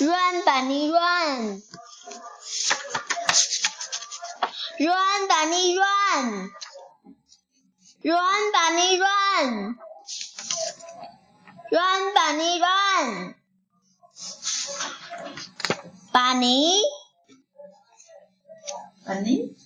run bunny run. Run bunny run. Run bunny run. Run bunny run. Bunny? Bunny?